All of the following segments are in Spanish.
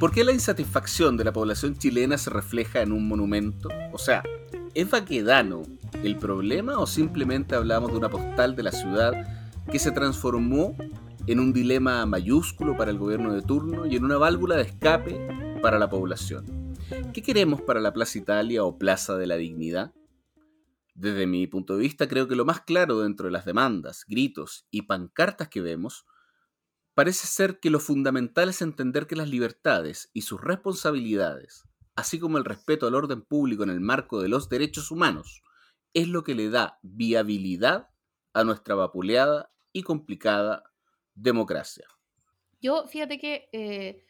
¿Por qué la insatisfacción de la población chilena se refleja en un monumento? O sea, ¿es Baquedano el problema o simplemente hablamos de una postal de la ciudad que se transformó en un dilema mayúsculo para el gobierno de turno y en una válvula de escape para la población? ¿Qué queremos para la Plaza Italia o Plaza de la Dignidad? Desde mi punto de vista, creo que lo más claro dentro de las demandas, gritos y pancartas que vemos Parece ser que lo fundamental es entender que las libertades y sus responsabilidades, así como el respeto al orden público en el marco de los derechos humanos, es lo que le da viabilidad a nuestra vapuleada y complicada democracia. Yo, fíjate que eh,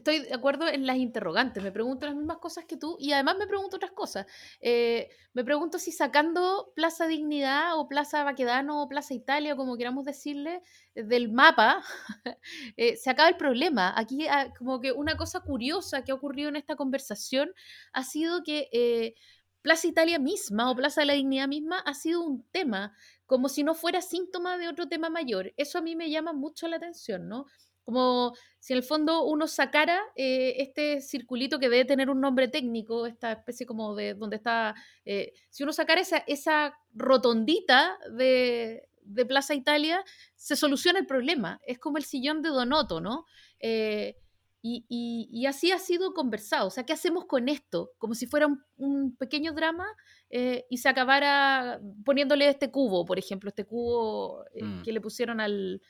estoy de acuerdo en las interrogantes, me pregunto las mismas cosas que tú y además me pregunto otras cosas. Eh, me pregunto si sacando Plaza Dignidad o Plaza Baquedano o Plaza Italia, como queramos decirle, eh, del mapa, eh, se acaba el problema. Aquí ah, como que una cosa curiosa que ha ocurrido en esta conversación ha sido que... Plaza Italia misma o Plaza de la Dignidad misma ha sido un tema, como si no fuera síntoma de otro tema mayor. Eso a mí me llama mucho la atención, ¿no? Como si en el fondo uno sacara eh, este circulito que debe tener un nombre técnico, esta especie como de donde está, eh, si uno sacara esa, esa rotondita de, Plaza Italia, se soluciona el problema. Es como el sillón de Donoto, ¿no? Eh, y, así ha sido conversado. O sea, ¿qué hacemos con esto? Como si fuera un, pequeño drama y se acabara poniéndole este cubo, por ejemplo, este cubo mm. que le pusieron al,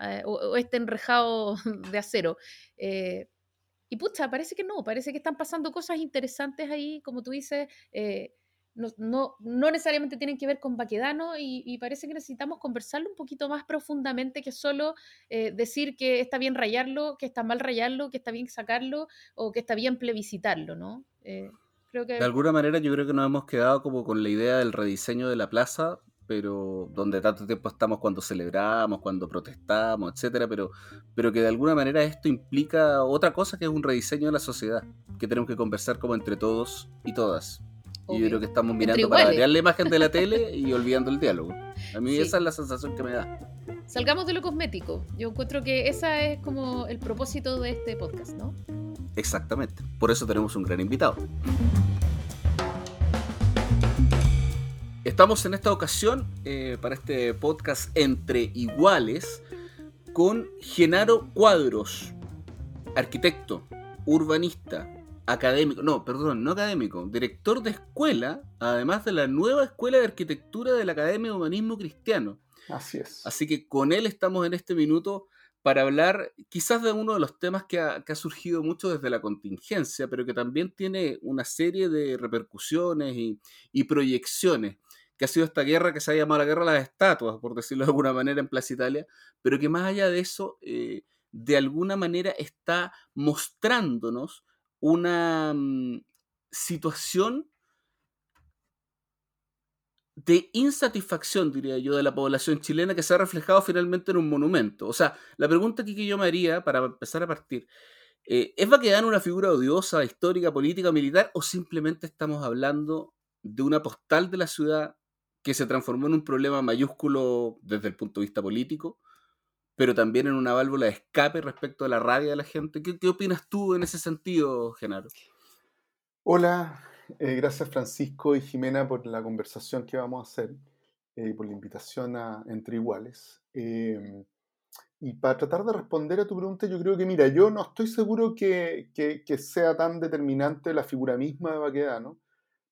eh, o, este enrejado de acero. Eh, y pucha, parece que no, parece que están pasando cosas interesantes ahí, como tú dices, eh, no, no, no, necesariamente tienen que ver con Baquedano y, parece que necesitamos conversarlo un poquito más profundamente que solo decir que está bien rayarlo, que está mal rayarlo, que está bien sacarlo o que está bien plebiscitarlo, ¿no? creo que... De alguna manera yo creo que nos hemos quedado como con la idea del rediseño de la plaza, pero donde tanto tiempo estamos cuando celebramos, cuando protestamos, etcétera, pero, pero que de alguna manera esto implica otra cosa que es un rediseño de la sociedad, que tenemos que conversar como entre todos y todas. Y yo creo que estamos mirando para variar la imagen de la tele y olvidando el diálogo. A mí esa es la sensación que me da. Salgamos de lo cosmético. Yo encuentro que ese es como el propósito de este podcast, ¿no? Exactamente. Por eso tenemos un gran invitado. Estamos en esta ocasión eh, para este podcast Entre Iguales con Genaro Cuadros, arquitecto, urbanista, académico, no, perdón, no académico, director de escuela, además de la nueva Escuela de Arquitectura de la Academia de Humanismo Cristiano. Así es. Así que con él estamos en este minuto para hablar quizás de uno de los temas que ha, surgido mucho desde la contingencia, pero que también tiene una serie de repercusiones y proyecciones que ha sido esta guerra que se ha llamado la guerra de las estatuas, por decirlo de alguna manera, en Plaza Italia, pero que más allá de eso, eh, de alguna manera está mostrándonos una mm, situación de insatisfacción, diría yo, de la población chilena que se ha reflejado finalmente en un monumento. O sea, la pregunta que yo me haría para empezar a partir, eh, ¿es Baquedano una figura odiosa, histórica, política, militar, o simplemente estamos hablando de una postal de la ciudad que se transformó en un problema mayúsculo desde el punto de vista político, pero también en una válvula de escape respecto a la rabia de la gente. ¿Qué, opinas tú en ese sentido, Genaro? Hola, eh, gracias Francisco y Jimena por la conversación que vamos a hacer y eh, por la invitación a Entre Iguales. Em, y para tratar de responder a tu pregunta, yo creo que, mira, yo no estoy seguro que, que sea tan determinante la figura misma de Baquedano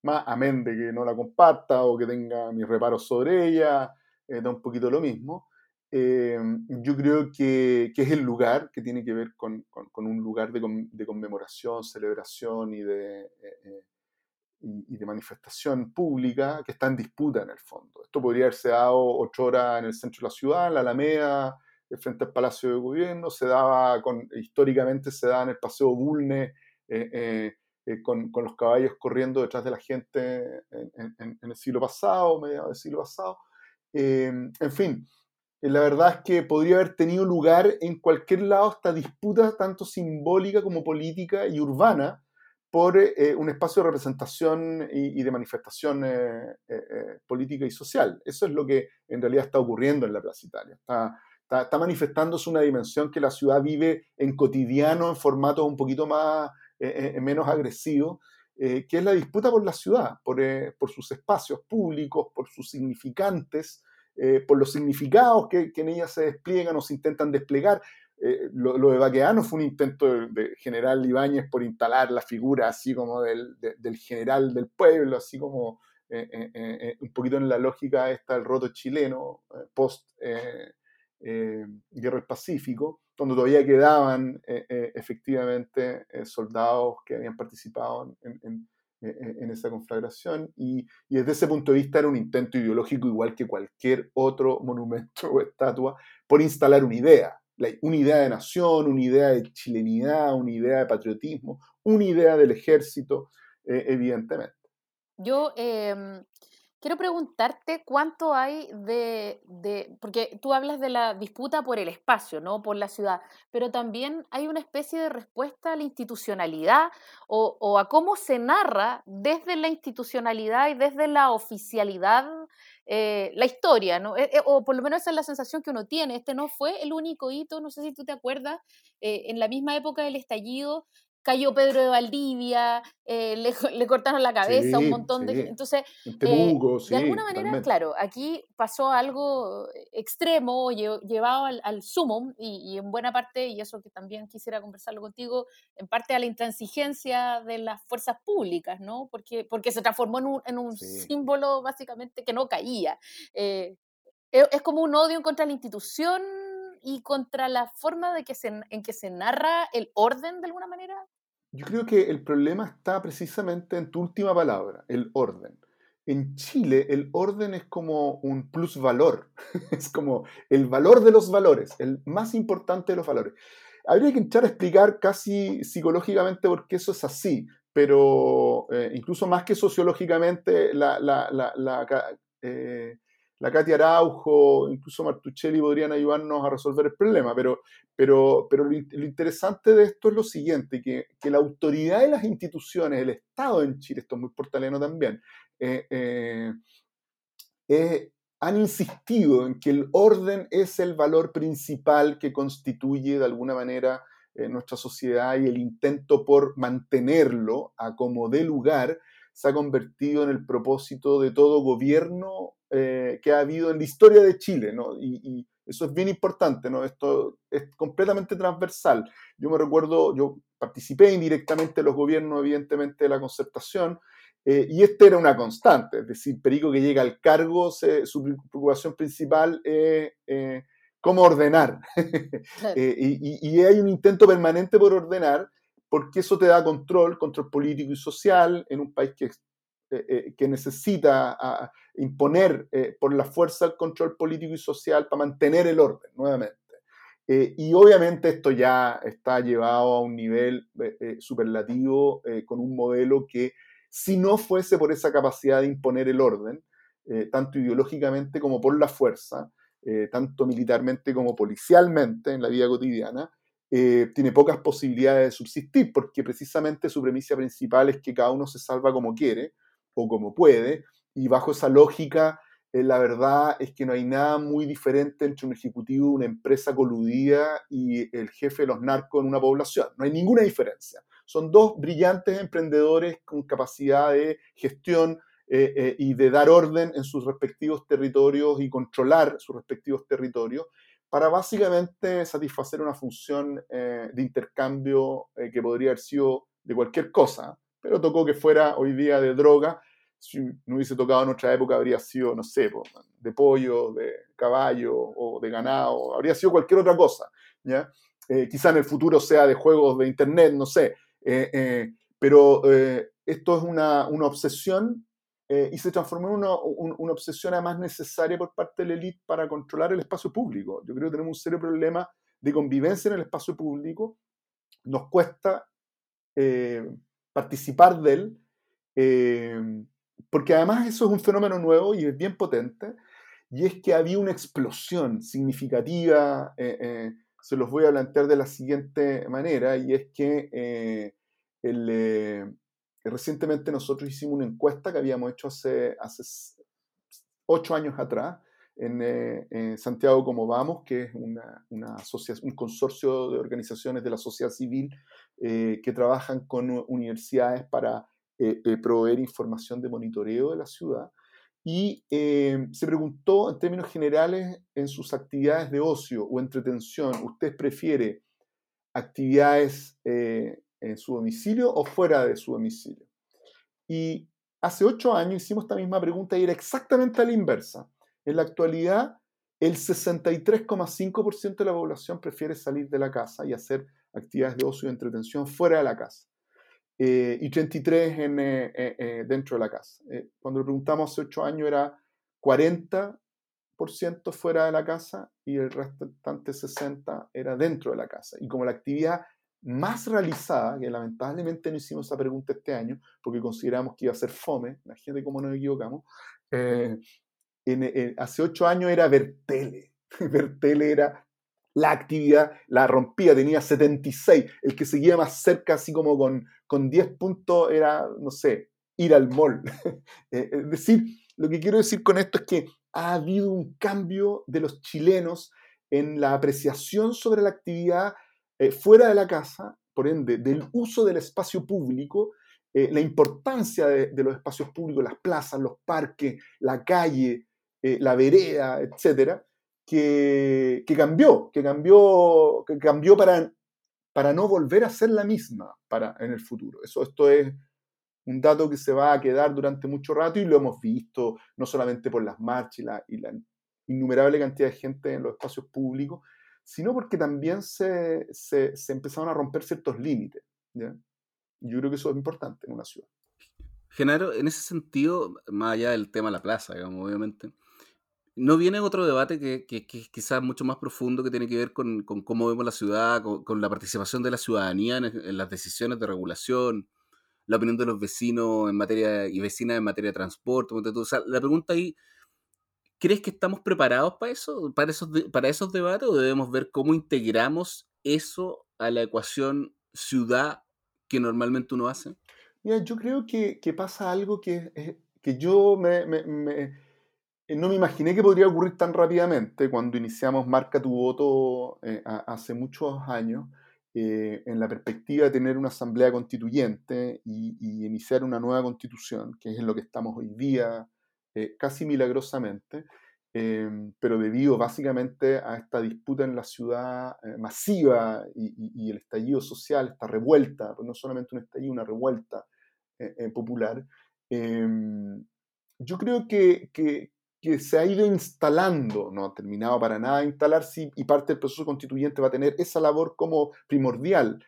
más amén de que no la comparta o que tenga mis reparos sobre ella, eh, da un poquito lo mismo. Eh, yo creo que, que, es el lugar que tiene que ver con, con, un lugar de, de, conmemoración, celebración y de, eh, y, de manifestación pública que está en disputa en el fondo. Esto podría haberse dado ocho horas en el centro de la ciudad, en la Alameda, frente al Palacio de Gobierno, se daba con, históricamente se daba en el Paseo Bulne, con, con, los caballos corriendo detrás de la gente en, el siglo pasado, mediados del siglo pasado. en fin, la verdad es que podría haber tenido lugar en cualquier lado esta disputa, tanto simbólica como política y urbana, por eh, un espacio de representación y, de manifestación eh, eh, política y social. Eso es lo que en realidad está ocurriendo en la Plaza Italia. Está, está, manifestándose una dimensión que la ciudad vive en cotidiano, en formatos un poquito más, menos agresivos, que es la disputa por la ciudad, por, sus espacios públicos, por sus significantes, por los significados que, en ella se despliegan o se intentan desplegar. Eh, lo, de Baqueano fue un intento de, general Ibáñez por instalar la figura así como del, general del pueblo, así como eh, eh, un poquito en la lógica esta del roto chileno, post Guerra del Pacífico, donde todavía quedaban efectivamente soldados que habían participado en, esa conflagración y, y, desde ese punto de vista era un intento ideológico igual que cualquier otro monumento o estatua por instalar una idea, una idea de nación, una idea de chilenidad, una idea de patriotismo, una idea del ejército, eh, evidentemente. Yo em, quiero preguntarte cuánto hay de, porque tú hablas de la disputa por el espacio, ¿no? Por la ciudad, pero también hay una especie de respuesta a la institucionalidad o, o a cómo se narra desde la institucionalidad y desde la oficialidad eh, la historia, ¿no? Eh, eh, o por lo menos esa es la sensación que uno tiene. Este no fue el único hito, no sé si tú te acuerdas, en la misma época del estallido cayó Pedro de Valdivia, eh, le, cortaron la cabeza, un montón de... Entonces, eh, de alguna manera, claro, aquí pasó algo extremo, llevado al, al sumo, y, en buena parte, y eso que también quisiera conversarlo contigo, en parte a la intransigencia de las fuerzas públicas, ¿no? Porque, porque se transformó en un, en un símbolo básicamente que no caía. Eh, e, es como un odio contra la institución y contra la forma de que se, en que se narra el orden de alguna manera? Yo creo que el problema está precisamente en tu última palabra, el orden. En Chile el orden es como un plusvalor, es como el valor de los valores, el más importante de los valores. Habría que entrar a explicar casi psicológicamente por qué eso es así, pero eh, incluso más que sociológicamente, la, la, la, eh, la Katia Araujo, incluso Martuchelli podrían ayudarnos a resolver el problema, pero, pero, pero lo, interesante de esto es lo siguiente, que, la autoridad de las instituciones, el Estado en Chile, esto es muy portaleno también, eh, eh, han insistido en que el orden es el valor principal que constituye de alguna manera eh, nuestra sociedad y el intento por mantenerlo a como dé lugar se ha convertido en el propósito de todo gobierno eh, que ha habido en la historia de Chile, ¿no? Y, eso es bien importante, ¿no? Esto es completamente transversal. Yo me recuerdo, yo participé indirectamente en los gobiernos, evidentemente, de la concertación, eh, y esta era una constante, es decir, Perico que llega al cargo, su preocupación principal es eh, cómo ordenar. y, y, hay un intento permanente por ordenar, porque eso te da control, control político y social en un país que eh, eh, que necesita imponer eh, por la fuerza el control político y social para mantener el orden nuevamente. y obviamente esto ya está llevado a un nivel superlativo con un modelo que si no fuese por esa capacidad de imponer el orden, tanto ideológicamente como por la fuerza, tanto militarmente como policialmente en la vida cotidiana, tiene pocas posibilidades de subsistir, porque precisamente su premisa principal es que cada uno se salva como quiere, o como puede, y bajo esa lógica, eh, la verdad es que no hay nada muy diferente entre un ejecutivo de una empresa coludida y el jefe de los narcos en una población. No hay ninguna diferencia. Son dos brillantes emprendedores con capacidad de gestión eh, eh, y de dar orden en sus respectivos territorios y controlar sus respectivos territorios para básicamente satisfacer una función de intercambio que podría haber sido de cualquier cosa pero tocó que fuera hoy día de droga. Si no hubiese tocado en otra época, habría sido, no sé, de pollo, de caballo o de ganado, habría sido cualquier otra cosa. ¿ya? Eh, quizá en el futuro sea de juegos de internet, no sé. Eh, eh, pero esto es una, una, obsesión eh, y se transformó en una, una, obsesión además necesaria por parte de la élite para controlar el espacio público. Yo creo que tenemos un serio problema de convivencia en el espacio público. Nos cuesta eh, participar de él, eh, porque además eso es un fenómeno nuevo y es bien potente, y es que había una explosión significativa, se los voy a plantear de la siguiente manera, y es que el recientemente nosotros hicimos una encuesta que habíamos hecho hace, hace ocho años atrás eh, en, Santiago Como Vamos, que es una, una un consorcio de organizaciones de la sociedad civil eh, que trabajan con universidades para eh, proveer información de monitoreo de la ciudad. Y se preguntó en términos generales en sus actividades de ocio o entretención, ¿usted prefiere actividades en su domicilio o fuera de su domicilio. Y hace ocho años hicimos esta misma pregunta y era exactamente a la inversa. En la actualidad, el 63,5% de la población prefiere salir de la casa y hacer actividades de ocio y entretención fuera de la casa. Eh, y 33 en, eh, eh, dentro de la casa. cuando le preguntamos hace ocho años era 40% fuera de la casa y el restante 60% era dentro de la casa. Y como la actividad más realizada, que lamentablemente no hicimos esa pregunta este año, porque consideramos que iba a ser fome, imagínate cómo nos equivocamos, hace ocho años era ver tele. era la actividad, la rompía, tenía 76. El que seguía más cerca, así como con, con 10 puntos, era, no sé, ir al mall. Eh, es decir, lo que quiero decir con esto es que ha habido un cambio de los chilenos en la apreciación sobre la actividad eh, fuera de la casa, por ende, del uso del espacio público, eh, la importancia de, los espacios públicos, las plazas, los parques, la calle, eh, la vereda, etcétera, que, cambió, que cambió, que cambió para, para no volver a ser la misma para, en el futuro. Eso, esto es un dato que se va a quedar durante mucho rato y lo hemos visto no solamente por las marchas y la, innumerable cantidad de gente en los espacios públicos, sino porque también se, se, se empezaron a romper ciertos límites. Yo creo que eso es importante en una ciudad. Genaro, en ese sentido, más allá del tema de la plaza, obviamente, ¿no viene otro debate que, que, que quizás mucho más profundo que tiene que ver con, con cómo vemos la ciudad, con, la participación de la ciudadanía en, las decisiones de regulación, la opinión de los vecinos en materia y vecinas en materia de transporte? O sea, la pregunta ahí ¿Crees que estamos preparados para eso, para esos, para esos debates o debemos ver cómo integramos eso a la ecuación ciudad que normalmente uno hace? Mira, yo creo que, pasa algo que, que yo me, no me imaginé que podría ocurrir tan rápidamente cuando iniciamos Marca tu voto eh, hace muchos años, eh, en la perspectiva de tener una asamblea constituyente y, iniciar una nueva constitución, que es en lo que estamos hoy día eh, casi milagrosamente, em, pero debido básicamente a esta disputa en la ciudad eh, masiva y, el estallido social, esta revuelta, no solamente un estallido, una revuelta eh, popular, em, yo creo que, se ha ido instalando, no ha terminado para nada de instalarse y parte del proceso constituyente va a tener esa labor como primordial.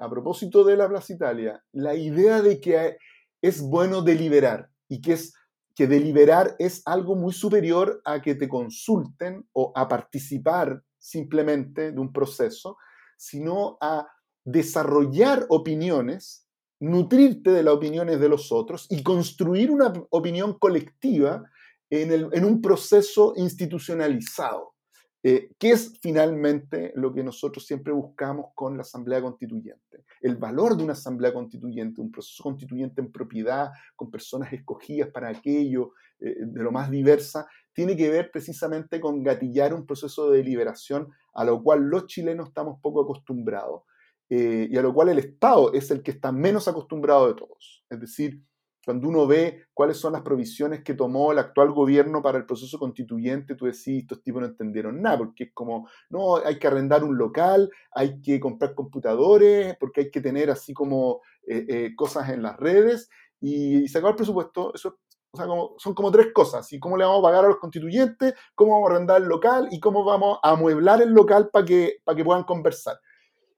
a propósito de la Plaza Italia, la idea de que es bueno deliberar y que es que deliberar es algo muy superior a que te consulten o a participar simplemente de un proceso, sino a desarrollar opiniones, nutrirte de las opiniones de los otros y construir una opinión colectiva en, un proceso institucionalizado. Eh, ¿Qué es finalmente lo que nosotros siempre buscamos con la Asamblea Constituyente? El valor de una Asamblea Constituyente, un proceso constituyente en propiedad, con personas escogidas para aquello, eh, de lo más diversa, tiene que ver precisamente con gatillar un proceso de deliberación a lo cual los chilenos estamos poco acostumbrados eh, y a lo cual el Estado es el que está menos acostumbrado de todos. Es decir, cuando uno ve cuáles son las provisiones que tomó el actual gobierno para el proceso constituyente, tú decís, estos tipos no entendieron nada, porque es como, no, hay que arrendar un local, hay que comprar computadores, porque hay que tener así como eh, eh, cosas en las redes, y, sacar el presupuesto, eso o sea, como, son como tres cosas, y cómo le vamos a pagar a los constituyentes, cómo vamos a arrendar el local y cómo vamos a amueblar el local para que, para que puedan conversar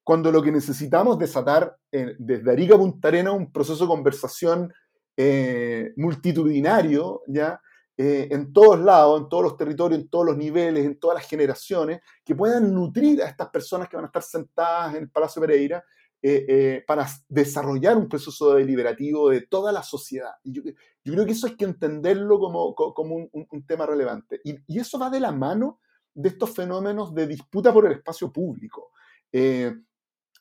cuando lo que necesitamos es desatar eh, desde Arica a Punta Arena un proceso de conversación eh, multitudinario, ¿ya? Eh, en todos lados, en todos los territorios, en todos los niveles, en todas las generaciones, que puedan nutrir a estas personas que van a estar sentadas en el Palacio Pereira eh, para desarrollar un proceso deliberativo de toda la sociedad. Y yo, creo que eso hay que entenderlo como, como un, tema relevante. Y, eso va de la mano de estos fenómenos de disputa por el espacio público. y,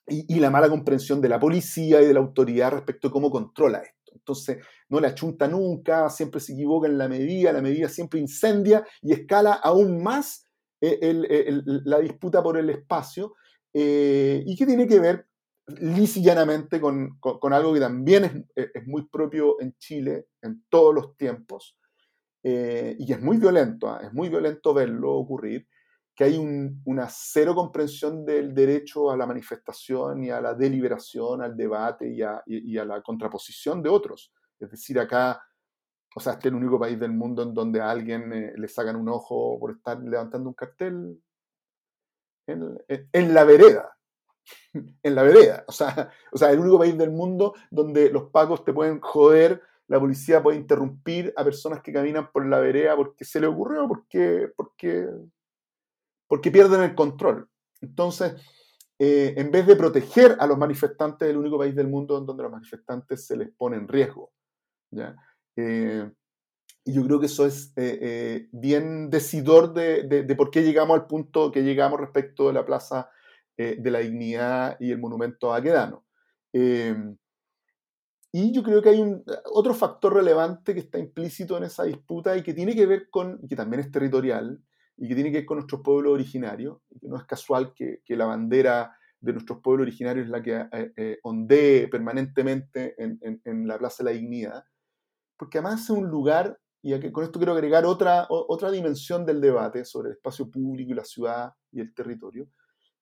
y, la mala comprensión de la policía y de la autoridad respecto a cómo controla esto. Entonces, no la chunta nunca, siempre se equivoca en la medida, la medida siempre incendia y escala aún más eh, la disputa por el espacio, eh, y que tiene que ver lisillanamente con, con, algo que también es, muy propio en Chile en todos los tiempos, eh, y que es muy violento, ¿ah? es muy violento verlo ocurrir, que hay una cero comprensión del derecho a la manifestación y a la deliberación, al debate y a, la contraposición de otros. Es decir, acá, o sea, este es el único país del mundo en donde a alguien eh, le sacan un ojo por estar levantando un cartel en, la vereda. en la vereda. O sea, o sea, el único país del mundo donde los pagos te pueden joder la policía puede interrumpir a personas que caminan por la vereda porque se le ocurrió, porque, porque porque pierden el control. Entonces, eh, en vez de proteger a los manifestantes, el único país del mundo en donde los manifestantes se les pone en riesgo. Eh, y yo creo que eso es eh, bien decidor de, por qué llegamos al punto que llegamos respecto de la Plaza de la Dignidad y el monumento a Aquedano. y yo creo que hay un, otro factor relevante que está implícito en esa disputa y que tiene que ver con, que también es territorial, y que tiene que ver con nuestros pueblos originarios, no es casual que, que la bandera de nuestros pueblos originarios es la que eh, eh, ondee permanentemente en, en, la Plaza de la Dignidad, porque además es un lugar, y con esto quiero agregar otra, otra dimensión del debate sobre el espacio público y la ciudad y el territorio,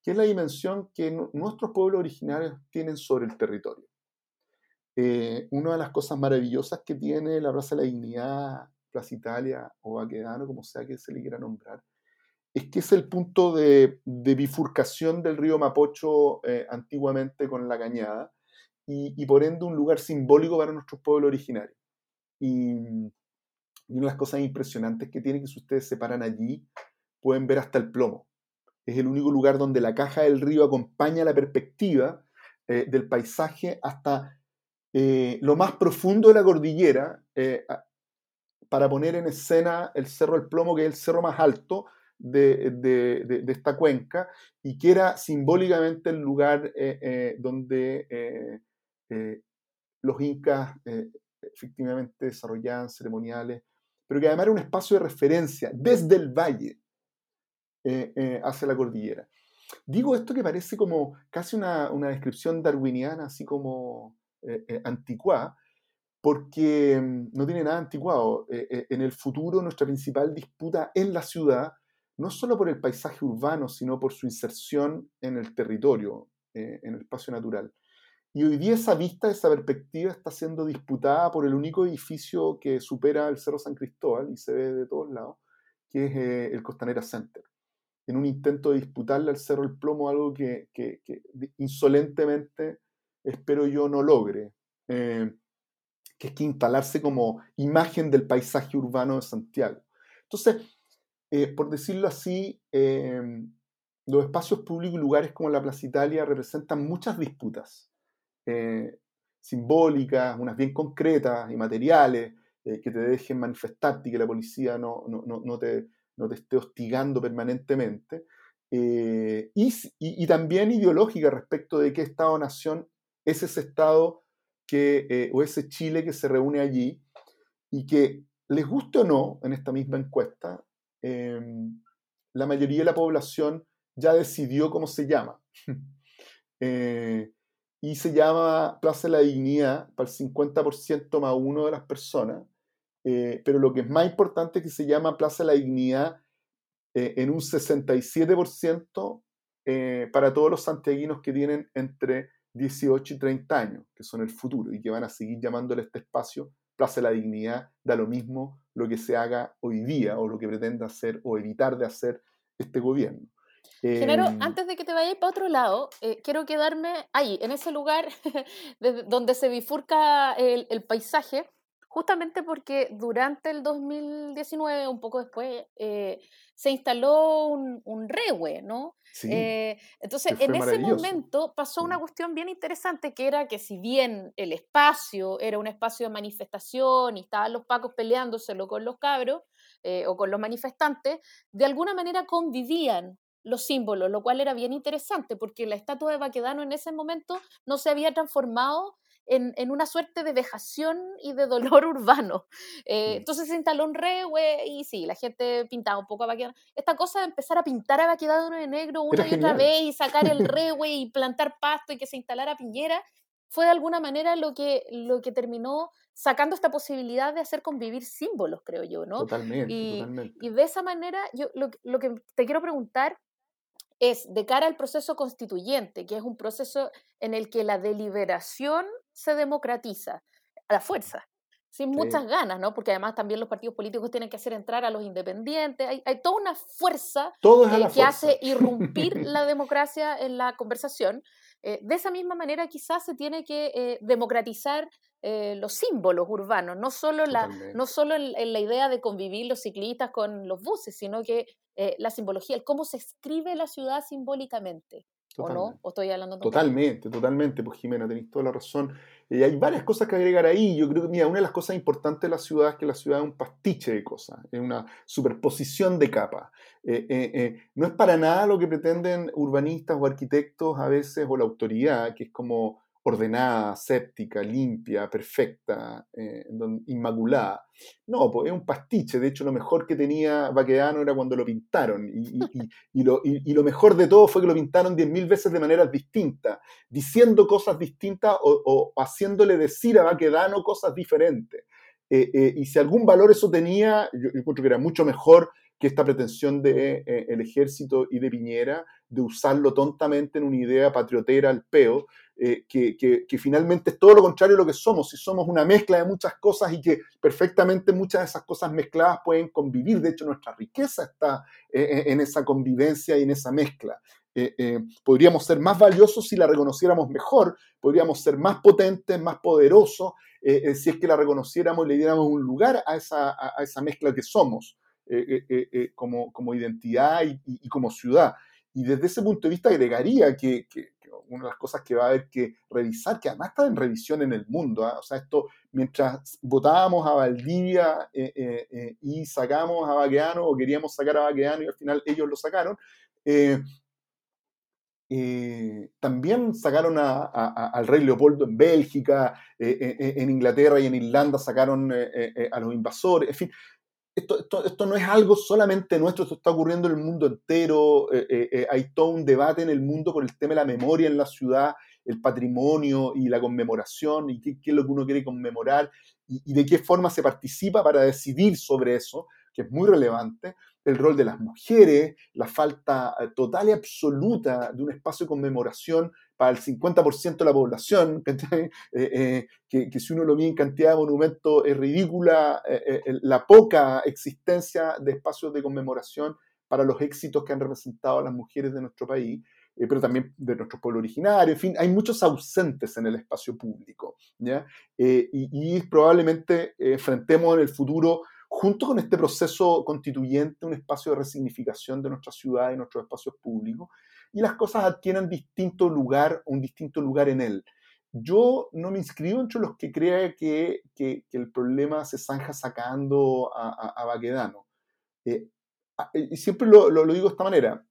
que es la dimensión que nuestros pueblos originarios tienen sobre el territorio. Eh, una de las cosas maravillosas que tiene la Plaza de la Dignidad Plaza Italia o Baquedano, como sea que se le quiera nombrar, es que es el punto de, bifurcación del río Mapocho eh, antiguamente con la Cañada y, por ende un lugar simbólico para nuestros pueblos originarios. Y, una de las cosas impresionantes que tiene que si ustedes se paran allí, pueden ver hasta el plomo. Es el único lugar donde la caja del río acompaña la perspectiva eh, del paisaje hasta eh, lo más profundo de la cordillera, para poner en escena el Cerro del Plomo, que es el cerro más alto de, esta cuenca, y que era simbólicamente el lugar eh, eh, donde eh, los incas efectivamente desarrollaban ceremoniales, pero que además era un espacio de referencia desde el valle hacia la cordillera. Digo esto que parece como casi una, una descripción darwiniana, así como anticuada, porque mm, no tiene nada anticuado. Eh, eh, en el futuro nuestra principal disputa en la ciudad, no solo por el paisaje urbano, sino por su inserción en el territorio, eh, en el espacio natural. Y hoy día esa vista, esa perspectiva está siendo disputada por el único edificio que supera el Cerro San Cristóbal y se ve de todos lados, que es el Costanera Center. En un intento de disputarle al Cerro el Plomo algo que, que, insolentemente espero yo no logre que es que instalarse como imagen del paisaje urbano de Santiago. Entonces, eh, por decirlo así, em, los espacios públicos y lugares como la Plaza Italia representan muchas disputas eh, simbólicas, unas bien concretas y materiales, eh, que te dejen manifestarte y que la policía no, te, esté hostigando permanentemente. Y, y, también ideológica respecto de qué Estado-nación es ese Estado que, eh, o ese Chile que se reúne allí y que, les guste o no, en esta misma encuesta, em, la mayoría de la población ya decidió cómo se llama. Eh, y se llama Plaza de la Dignidad para el 50% más uno de las personas, eh, pero lo que es más importante es que se llama Plaza de la Dignidad en un 67% para todos los santiaguinos que tienen entre 18 y 30 años, que son el futuro y que van a seguir llamándole este espacio Plaza de la Dignidad, da lo mismo lo que se haga hoy día o lo que pretenda hacer o evitar de hacer este gobierno. Genero, em, antes de que te vayas para otro lado, eh, quiero quedarme ahí, en ese lugar donde se bifurca el, paisaje, justamente porque durante el 2019, un poco después, eh, se instaló un, un rehue, ¿no? Sí, Eh, entonces, en ese momento pasó una cuestión bien interesante, que era que si bien el espacio era un espacio de manifestación y estaban los pacos peleándoselo con los cabros eh, o con los manifestantes, de alguna manera convivían los símbolos, lo cual era bien interesante, porque la estatua de Baquedano en ese momento no se había transformado en, en una suerte de vejación y de dolor urbano. Eh, mm. entonces se instaló un rehue y sí, la gente pintaba un poco a Baquedano. Esta cosa de empezar a pintar a Baquedano de negro Era una y otra genial. vez y sacar el rehue y plantar pasto y que se instalara Piñera, fue de alguna manera lo que, lo que terminó sacando esta posibilidad de hacer convivir símbolos, creo yo, ¿no? Totalmente, Y, totalmente. y de esa manera, yo lo, lo que te quiero preguntar es de cara al proceso constituyente, que es un proceso en el que la deliberación se democratiza a la fuerza, sin muchas ganas, ¿no? Porque además también los partidos políticos tienen que hacer entrar a los independientes, hay, hay toda una fuerza eh, que fuerza. hace irrumpir la democracia en la conversación. Eh, de esa misma manera quizás se tiene que eh, democratizar eh, los símbolos urbanos, no solo, la, no solo en, en la idea de convivir los ciclistas con los buses, sino que la simbología, el cómo se escribe la ciudad simbólicamente, ¿o no? Totalmente. ¿O estoy hablando? Totalmente, totalmente, pues Jimena, tenéis toda la razón. Y hay varias cosas que agregar ahí. Yo creo que, mira, una de las cosas importantes de la ciudad es que la ciudad es un pastiche de cosas, es una superposición de capas. Eh, eh, eh, no es para nada lo que pretenden urbanistas o arquitectos a veces, o la autoridad, que es como ordenada, séptica, limpia, perfecta, eh, inmaculada. No, pues es un pastiche. De hecho, lo mejor que tenía Baquedano era cuando lo pintaron. Y, lo, mejor de todo fue que lo pintaron 10.000 veces de maneras distintas, diciendo cosas distintas o, haciéndole decir a Baquedano cosas diferentes. Eh, eh, y si algún valor eso tenía, yo, yo encuentro que era mucho mejor que esta pretensión de, eh, el ejército y de Piñera de usarlo tontamente en una idea patriotera al peo, eh, que, que, finalmente es todo lo contrario de lo que somos, si somos una mezcla de muchas cosas y que perfectamente muchas de esas cosas mezcladas pueden convivir, de hecho nuestra riqueza está eh, en esa convivencia y en esa mezcla. Podríamos ser más valiosos si la reconociéramos mejor, podríamos ser más potentes, más poderosos, si es que la reconociéramos y le diéramos un lugar a esa, a, a esa mezcla que somos como, como, identidad y, como ciudad. Y desde ese punto de vista agregaría que, que, que, una de las cosas que va a haber que revisar, que además está en revisión en el mundo, ¿eh? o sea, esto, mientras votábamos a Valdivia eh, y sacamos a Baqueano, o queríamos sacar a Baqueano y al final ellos lo sacaron, eh, eh, también sacaron al rey Leopoldo en Bélgica, eh, eh, en Inglaterra y en Irlanda sacaron a los invasores, en fin. Esto, esto, esto, no es algo solamente nuestro, esto está ocurriendo en el mundo entero, hay todo un debate en el mundo por el tema de la memoria en la ciudad, el patrimonio y la conmemoración, y qué, qué es lo que uno quiere conmemorar, y, y de qué forma se participa para decidir sobre eso, que es muy relevante el rol de las mujeres, la falta eh, total y absoluta de un espacio de conmemoración para el 50% de la población, eh, eh, que, que, si uno lo mide en cantidad de monumentos es ridícula eh, la poca existencia de espacios de conmemoración para los éxitos que han representado a las mujeres de nuestro país, eh, pero también de nuestro pueblo originario, en fin, hay muchos ausentes en el espacio público, ¿ya? Eh, y, y, probablemente enfrentemos en el futuro junto con este proceso constituyente, un espacio de resignificación de nuestra ciudad y nuestros espacios públicos, y las cosas adquieren distinto lugar, un distinto lugar en él. Yo no me inscribo entre los que crean que, que, el problema se zanja sacando a, Baquedano. Eh, y siempre lo, lo, digo de esta manera.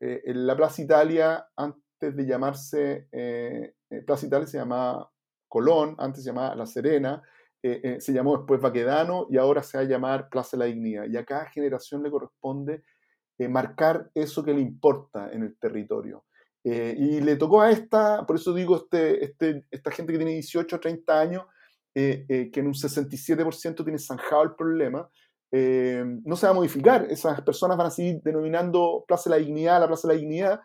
Eh, en la Plaza Italia, antes de llamarse eh, Plaza Italia, se llamaba Colón, antes se llamaba La Serena, eh, eh, se llamó después Baquedano y ahora se va a llamar Plaza de la Dignidad. Y a cada generación le corresponde eh, marcar eso que le importa en el territorio. Eh, y le tocó a esta, por eso digo, este, este, esta gente que tiene 18 o 30 años, eh, que en un 67% tiene zanjado el problema, no se va a modificar. Esas personas van a seguir denominando Plaza de la Dignidad la Plaza de la Dignidad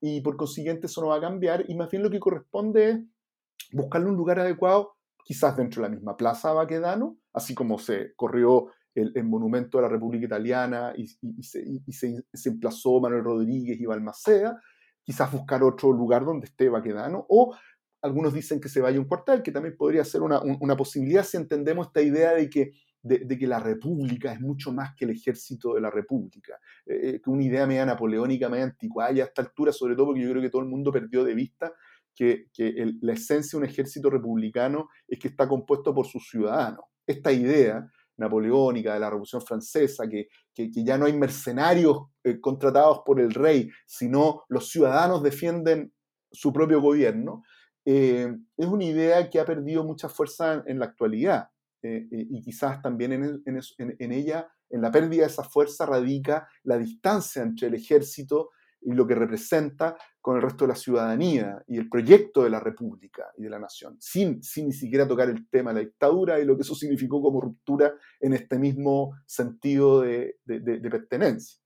y por consiguiente eso no va a cambiar. Y más bien lo que corresponde es buscarle un lugar adecuado quizás dentro de la misma plaza Baquedano, así como se corrió el, monumento de la República Italiana y, se, emplazó Manuel Rodríguez y Balmaceda, quizás buscar otro lugar donde esté Baquedano, o algunos dicen que se vaya un cuartel, que también podría ser una, posibilidad si entendemos esta idea de que de, que la república es mucho más que el ejército de la república. Eh, que una idea media napoleónica, media anticuada y a esta altura, sobre todo porque yo creo que todo el mundo perdió de vista que, que la esencia de un ejército republicano es que está compuesto por sus ciudadanos. Esta idea napoleónica de la Revolución Francesa, que, que, ya no hay mercenarios eh, contratados por el rey, sino los ciudadanos defienden su propio gobierno, eh, es una idea que ha perdido mucha fuerza en la actualidad. Eh, y quizás también en, ella, en la pérdida de esa fuerza, radica la distancia entre el ejército y lo que representa con el resto de la ciudadanía y el proyecto de la república y de la nación, sin, sin ni siquiera tocar el tema de la dictadura y lo que eso significó como ruptura en este mismo sentido de pertenencia.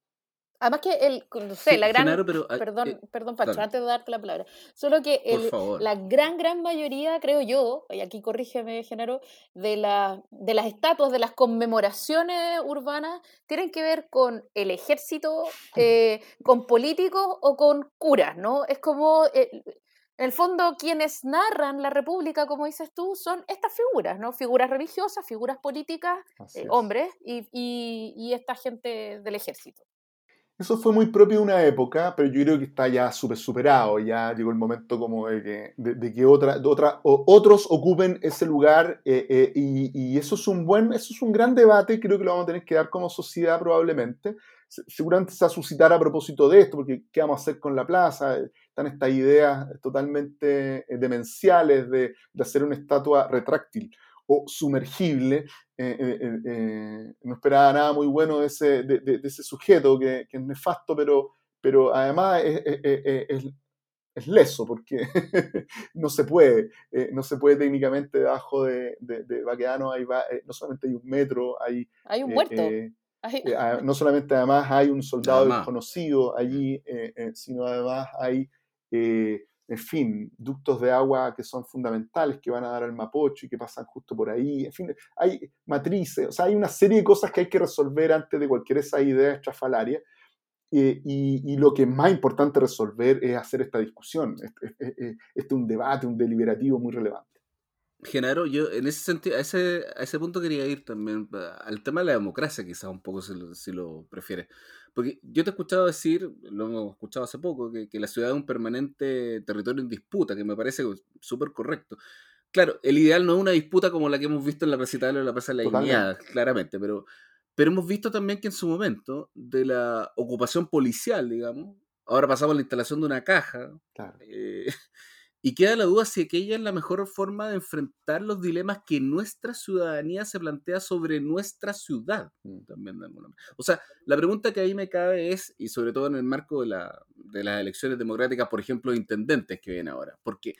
Además que el, no sé, la gran, perdón, eh, perdón Pacho, antes de darte la palabra, solo que el, la gran, gran mayoría, creo yo, y aquí corrígeme, Genaro, de, la, de las estatuas, de las conmemoraciones urbanas, tienen que ver con el ejército, eh, con políticos o con curas, ¿no? Es como, eh, en el fondo, quienes narran la república, como dices tú, son estas figuras, ¿no? Figuras religiosas, figuras políticas, hombres, y, y, y esta gente del ejército. Eso fue muy propio de una época, pero yo creo que está ya súper superado. Ya llegó el momento como de que, de, otra, otra, otros ocupen ese lugar eh, eh, y, eso es un buen, eso es un gran debate. Creo que lo vamos a tener que dar como sociedad probablemente. Seguramente se va a suscitar a propósito de esto, porque ¿qué vamos a hacer con la plaza? Están estas ideas totalmente eh, demenciales de, de hacer una estatua retráctil o sumergible. Eh, eh, eh, no esperaba nada muy bueno de ese, de, ese sujeto que, que, es nefasto, pero, pero además es, es, leso, porque no se puede, no se puede técnicamente debajo de, de, Baqueano, hay, no solamente hay un metro, hay... Hay un muerto. no solamente además hay un soldado desconocido allí, sino además hay en fin, ductos de agua que son fundamentales, que van a dar al Mapocho y que pasan justo por ahí, en fin, hay matrices, o sea, hay una serie de cosas que hay que resolver antes de cualquier esa idea estrafalaria, eh, y, lo que es más importante resolver es hacer esta discusión, este, es un debate, un deliberativo muy relevante. Genaro, yo en ese sentido, a ese, a ese punto quería ir también al tema de la democracia, quizás un poco si lo, si lo prefieres. Porque yo te he escuchado decir, lo hemos escuchado hace poco, que, la ciudad es un permanente territorio en disputa, que me parece súper correcto. Claro, el ideal no es una disputa como la que hemos visto en la Plaza Italia o la Plaza de la Dignidad, claramente, pero, pero hemos visto también que en su momento, de la ocupación policial, digamos, ahora pasamos a la instalación de una caja, claro. Eh, y queda la duda si aquella es la mejor forma de enfrentar los dilemas que nuestra ciudadanía se plantea sobre nuestra ciudad. Mm. También O sea, la pregunta que ahí me cabe es, y sobre todo en el marco de, la, de las elecciones democráticas, por ejemplo, de intendentes que vienen ahora, porque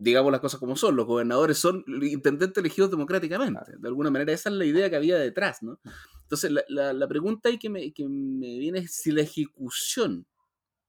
digamos las cosas como son, los gobernadores son intendentes elegidos democráticamente. De alguna manera, esa es la idea que había detrás, ¿no? Entonces, la, la, pregunta ahí que me, que me viene es si la ejecución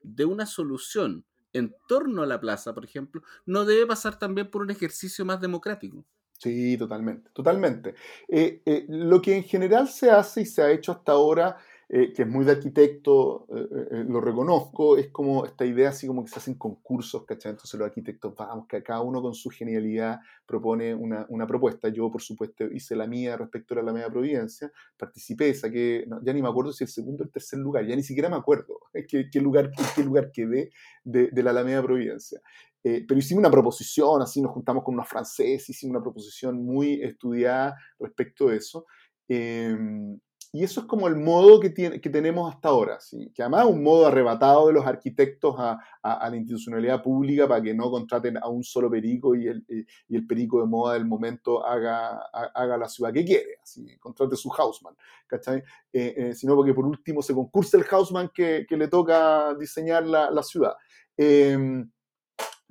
de una solución en torno a la plaza, por ejemplo, no debe pasar también por un ejercicio más democrático. Sí, totalmente, totalmente. Eh, eh, lo que en general se hace y se ha hecho hasta ahora eh, que es muy de arquitecto, eh, eh, lo reconozco, es como esta idea así como que se hacen concursos, ¿cachai? Entonces los arquitectos, vamos, que cada uno con su genialidad propone una, una propuesta. Yo, por supuesto, hice la mía respecto a la media Providencia, participé, saqué, ya ni me acuerdo si el segundo o el tercer lugar, ya ni siquiera me acuerdo qué, qué lugar, qué, lugar quedé de, de la Alameda Providencia. pero hicimos una proposición, así nos juntamos con unos franceses, hicimos una proposición muy estudiada respecto a eso. Em, y eso es como el modo que, tiene, que tenemos hasta ahora, ¿sí? que además es un modo arrebatado de los arquitectos a, la institucionalidad pública para que no contraten a un solo perico y el, el perico de moda del momento haga, haga la ciudad que quiere, así, contrate su houseman, ¿cachai? Eh, eh, sino porque por último se concursa el houseman que, le toca diseñar la, ciudad. Eh,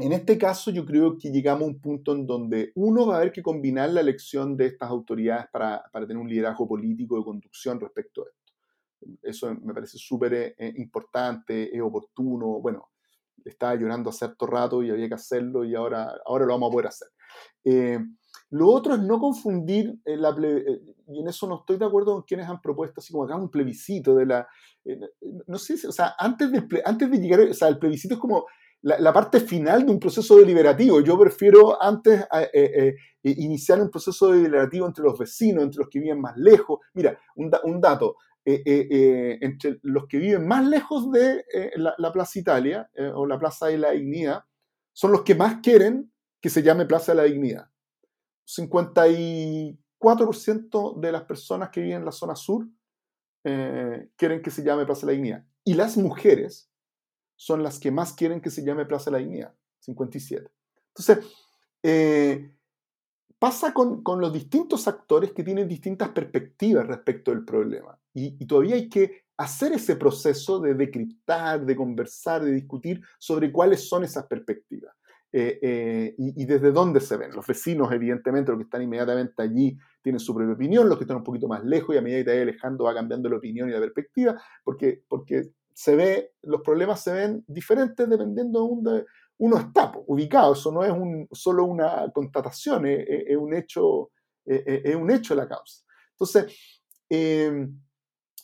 en este caso yo creo que llegamos a un punto en donde uno va a haber que combinar la elección de estas autoridades para, para tener un liderazgo político de conducción respecto a esto. Eso me parece súper eh, importante, es oportuno. Bueno, estaba llorando hace cierto rato y había que hacerlo y ahora, ahora lo vamos a poder hacer. Eh, lo otro es no confundir, eh, la y en eso no estoy de acuerdo con quienes han propuesto así como acá un plebiscito de la... no sé, o sea, antes de, antes de llegar, o sea, el plebiscito es como la, parte final de un proceso deliberativo. Yo prefiero antes iniciar un proceso deliberativo entre los vecinos, entre los que viven más lejos. Mira, un, un dato, entre los que viven más lejos de la, la, Plaza Italia o la Plaza de la Dignidad, son los que más quieren que se llame Plaza de la Dignidad. 54% de las personas que viven en la zona sur eh, quieren que se llame Plaza de la Dignidad. Y las mujeres son las que más quieren que se llame Plaza de la Dignidad, 57. Entonces, eh, pasa con, los distintos actores que tienen distintas perspectivas respecto del problema. Y, todavía hay que hacer ese proceso de decriptar, de conversar, de discutir sobre cuáles son esas perspectivas. Eh, eh, y, desde dónde se ven. Los vecinos, evidentemente, los que están inmediatamente allí, tienen su propia opinión, los que están un poquito más lejos, y a medida que te vaya alejando va cambiando la opinión y la perspectiva, porque, porque se ve, los problemas se ven diferentes dependiendo de dónde uno está ubicado. Eso no es un, solo una constatación, es, un hecho, es, un hecho la causa. Entonces, em,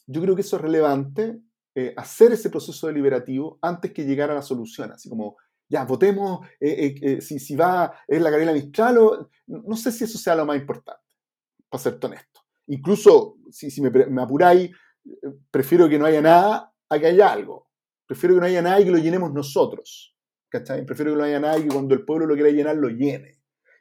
yo creo que eso es relevante, eh, hacer ese proceso deliberativo antes que llegar a la solución, así como ya, votemos, eh, eh, si, si, va, es la Gabriela Mistral, o, no sé si eso sea lo más importante, para ser honesto. Incluso, si, si me, apuráis, prefiero que no haya nada a que haya algo. Prefiero que no haya nada y que lo llenemos nosotros. ¿cachai? Prefiero que no haya nada y que cuando el pueblo lo quiera llenar, lo llene.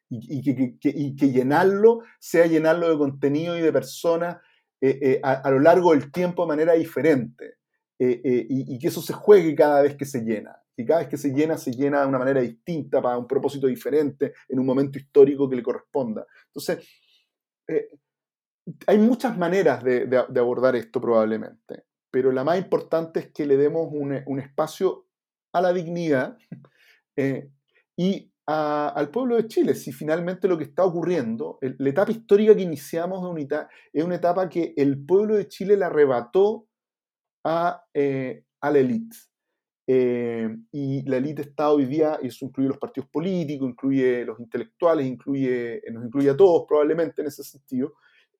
Y, que, y llenarlo sea llenarlo de contenido y de personas eh, a, lo largo del tiempo de manera diferente. y, que eso se juegue cada vez que se llena que cada vez que se llena, se llena de una manera distinta, para un propósito diferente, en un momento histórico que le corresponda. Entonces, eh, hay muchas maneras de, abordar esto probablemente, pero la más importante es que le demos un, espacio a la dignidad eh, y al pueblo de Chile. Si finalmente lo que está ocurriendo, la etapa histórica que iniciamos de unidad, es una etapa que el pueblo de Chile le arrebató a, eh, a la élite. Eh, y la élite está hoy día, y eso incluye los partidos políticos, incluye los intelectuales, incluye, nos incluye a todos probablemente en ese sentido,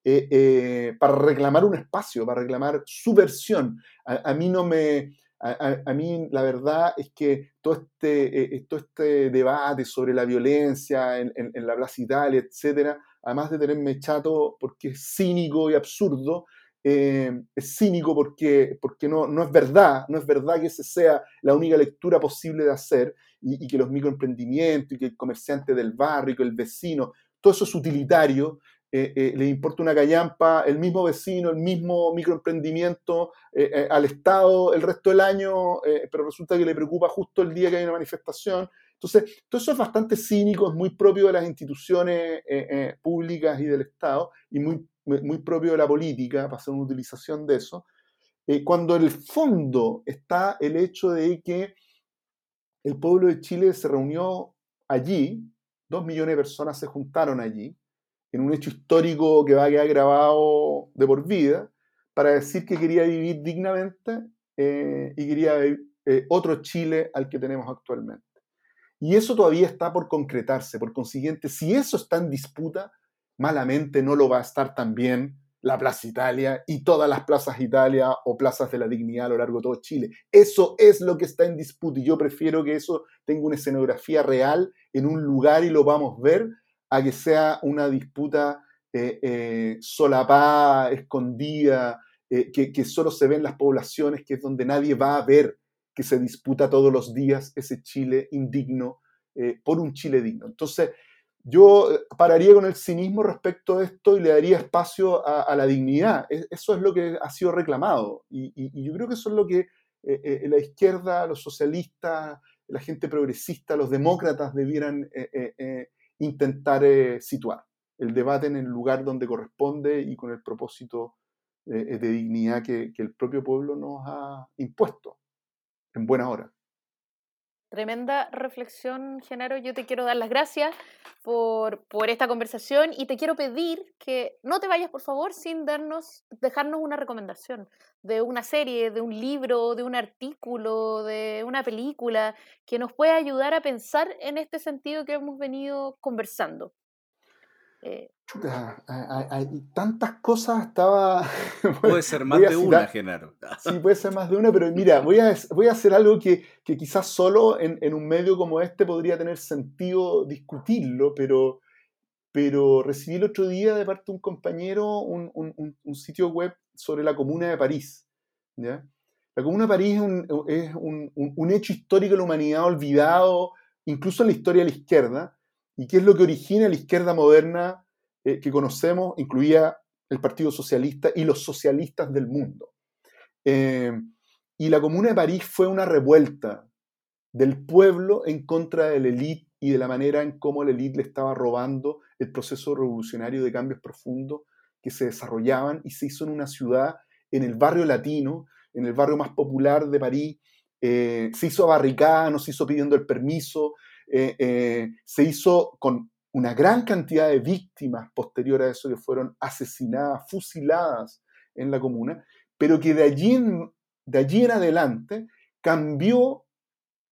eh, eh, para reclamar un espacio, para reclamar su versión. A, mí no me... A, mí la verdad es que todo este, todo este debate sobre la violencia en, la Plaza Italia, etcétera, además de tenerme chato porque es cínico y absurdo, eh, es cínico porque, porque no, no, es verdad, no es verdad que esa sea la única lectura posible de hacer y, que los microemprendimientos y que el comerciante del barrio, que el vecino, todo eso es utilitario, eh, eh, le importa una callampa, el mismo vecino, el mismo microemprendimiento al Estado el resto del año, pero resulta que le preocupa justo el día que hay una manifestación. Entonces, todo eso es bastante cínico, es muy propio de las instituciones públicas y del Estado y muy muy propio de la política, para hacer una utilización de eso, eh, cuando en el fondo está el hecho de que el pueblo de Chile se reunió allí, dos millones de personas se juntaron allí, en un hecho histórico que va a quedar grabado de por vida, para decir que quería vivir dignamente eh, y quería eh, otro Chile al que tenemos actualmente. Y eso todavía está por concretarse. Por consiguiente, si eso está en disputa, malamente no lo va a estar también la Plaza Italia y todas las plazas Italia o plazas de la dignidad a lo largo de todo Chile. Eso es lo que está en disputa y yo prefiero que eso tenga una escenografía real en un lugar y lo vamos a ver a que sea una disputa eh, eh, solapada, escondida, eh, que, solo se ve en las poblaciones, que es donde nadie va a ver que se disputa todos los días ese Chile indigno por un Chile digno. Entonces, yo eh, pararía con el cinismo respecto de esto y le daría espacio a, la dignidad. Eso es lo que ha sido reclamado. Y, yo creo que eso es lo que eh, eh, la izquierda, los socialistas, la gente progresista, los demócratas debieran intentar situar. El debate en el lugar donde corresponde y con el propósito de dignidad que el propio pueblo nos ha impuesto en buena hora. Tremenda reflexión, Genaro. Yo te quiero dar las gracias por, por, esta conversación y te quiero pedir que no te vayas, por favor, sin darnos, dejarnos una recomendación de una serie, de un libro, de un artículo, de una película que nos pueda ayudar a pensar en este sentido que hemos venido conversando. Eh, Chuta, hay, tantas cosas, estaba... Puede ser más de una, Genaro. Sí, puede ser más de una, pero mira, voy a, voy a hacer algo que, que quizás solo en, en, un medio como este podría tener sentido discutirlo, pero, pero recibí el otro día de parte de un compañero un, un, un sitio web sobre la Comuna de París. ¿ya? La Comuna de París es, un, un hecho histórico de la humanidad olvidado, incluso en la historia de la izquierda, y que es lo que origina la izquierda moderna eh, que conocemos incluía el Partido Socialista y los socialistas del mundo. Eh, y la Comuna de París fue una revuelta del pueblo en contra de la élite y de la manera en cómo la élite le estaba robando el proceso revolucionario de cambios profundos que se desarrollaban y se hizo en una ciudad, en el barrio latino, en el barrio más popular de París. Eh, se hizo barricada, no se hizo pidiendo el permiso, se hizo con una gran cantidad de víctimas posteriores a eso que fueron asesinadas, fusiladas en la comuna, pero que de allí en, adelante cambió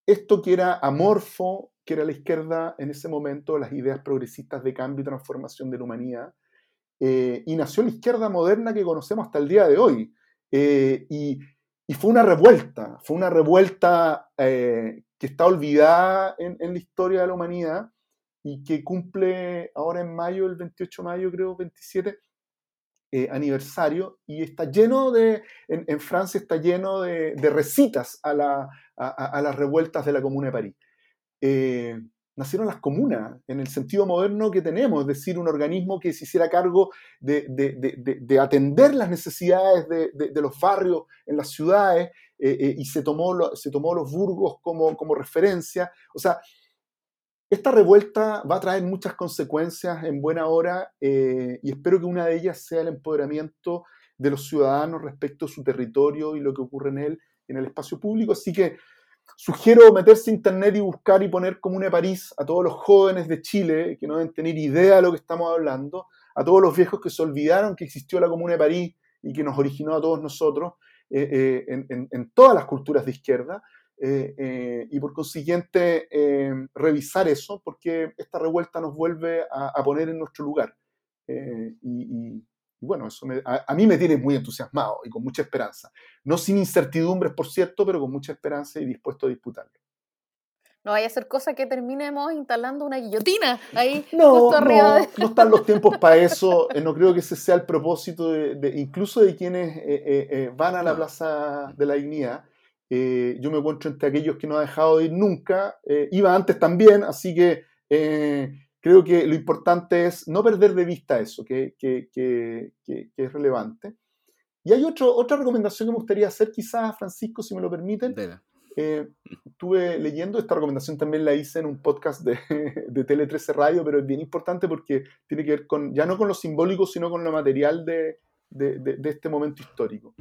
esto que era amorfo, que era la izquierda en ese momento, las ideas progresistas de cambio y transformación de la humanidad, eh, y nació la izquierda moderna que conocemos hasta el día de hoy. Eh, y, fue una revuelta, fue una revuelta eh, que está olvidada en, la historia de la humanidad, y que cumple ahora en mayo, el 28 de mayo, creo, 27, eh, aniversario, y está lleno de, en, Francia está lleno de, recitas a, la, a, las revueltas de la Comuna de París. Eh, nacieron las comunas, en el sentido moderno que tenemos, es decir, un organismo que se hiciera cargo de, de atender las necesidades de, los barrios en las ciudades, eh, y se tomó, se tomó los burgos como, como referencia. O sea, esta revuelta va a traer muchas consecuencias en buena hora eh, y espero que una de ellas sea el empoderamiento de los ciudadanos respecto a su territorio y lo que ocurre en él, en el espacio público. Así que sugiero meterse a internet y buscar y poner Comuna de París a todos los jóvenes de Chile que no deben tener idea de lo que estamos hablando, a todos los viejos que se olvidaron que existió la Comuna de París y que nos originó a todos nosotros eh, eh, en todas las culturas de izquierda, eh, eh, y por consiguiente eh, revisar eso, porque esta revuelta nos vuelve a, poner en nuestro lugar. Y, bueno, eso a, mí me tiene muy entusiasmado y con mucha esperanza. No sin incertidumbres, por cierto, pero con mucha esperanza y dispuesto a disputarlo. No vaya a ser cosa que terminemos instalando una guillotina ahí no, justo arriba. No, no están los tiempos para eso. no creo que ese sea el propósito de, incluso de quienes van a la Plaza de la Dignidad. Eh, yo me encuentro entre aquellos que no ha dejado de ir nunca, eh, iba antes también, así que eh, creo que lo importante es no perder de vista eso, que, que, que, que es relevante. Y hay otro, otra recomendación que me gustaría hacer, quizás, Francisco, si me lo permiten. estuve leyendo, esta recomendación también la hice en un podcast de, de Tele 13 Radio, pero es bien importante porque tiene que ver con, ya no con lo simbólico, sino con lo material de, de, de este momento histórico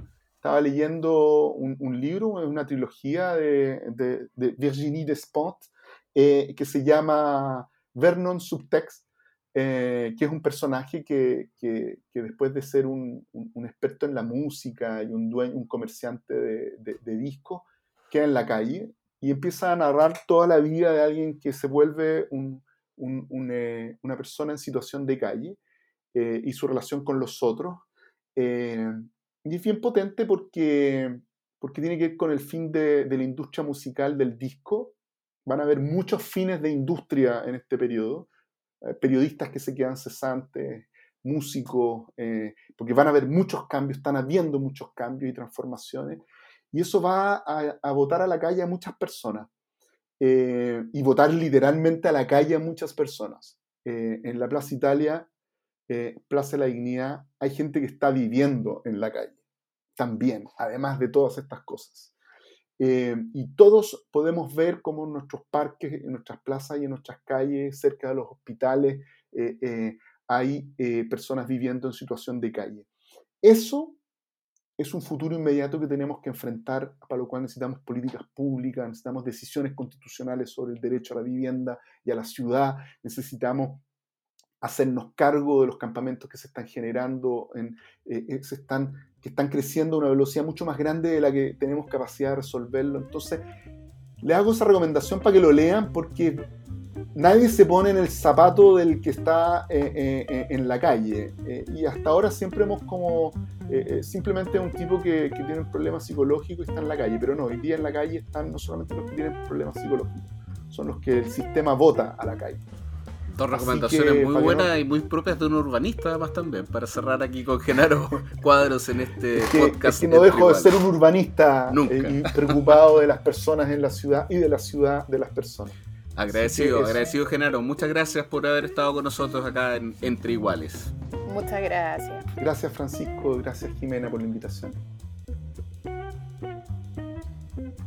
estaba leyendo un, libro, una trilogía de, Virginie Despentes, eh, que se llama Vernon Subtext, eh, que es un personaje que, después de ser un, experto en la música y un dueño, un comerciante de, de discos, queda en la calle y empieza a narrar toda la vida de alguien que se vuelve eh, una persona en situación de calle y su relación con los otros. Y es bien potente porque, porque tiene que ver con el fin de, de la industria musical del disco. Van a haber muchos fines de industria en este periodo. Eh, periodistas que se quedan cesantes, músicos, eh, porque van a haber muchos cambios, están habiendo muchos cambios y transformaciones. Y eso va a, a votar a la calle a muchas personas. Eh, y votar literalmente a la calle a muchas personas. en la Plaza Italia eh, Plaza de la Dignidad, hay gente que está viviendo en la calle también, además de todas estas cosas. Eh, y todos podemos ver cómo en nuestros parques, en nuestras plazas y en nuestras calles, cerca de los hospitales, eh, hay personas viviendo en situación de calle. Eso es un futuro inmediato que tenemos que enfrentar, para lo cual necesitamos políticas públicas, necesitamos decisiones constitucionales sobre el derecho a la vivienda y a la ciudad, necesitamos hacernos cargo de los campamentos que se están generando, en, eh, eh, se están, que están creciendo a una velocidad mucho más grande de la que tenemos capacidad de resolverlo. Entonces, le hago esa recomendación para que lo lean porque nadie se pone en el zapato del que está eh, en la calle. y hasta ahora siempre hemos como simplemente un tipo que, que, tiene un problema psicológico y está en la calle. Pero no, hoy día en la calle están no solamente los que tienen problemas psicológicos, son los que el sistema vota a la calle. Dos recomendaciones muy buenas y muy propias de un urbanista, además también, para cerrar aquí con Genaro Cuadros en este podcast. Es que no dejo de ser un urbanista y preocupado de las personas en la ciudad y de la ciudad de las personas. Agradecido, agradecido Genaro. Muchas gracias por haber estado con nosotros acá en Entre Iguales. Muchas gracias. Gracias Francisco, gracias Jimena por la invitación.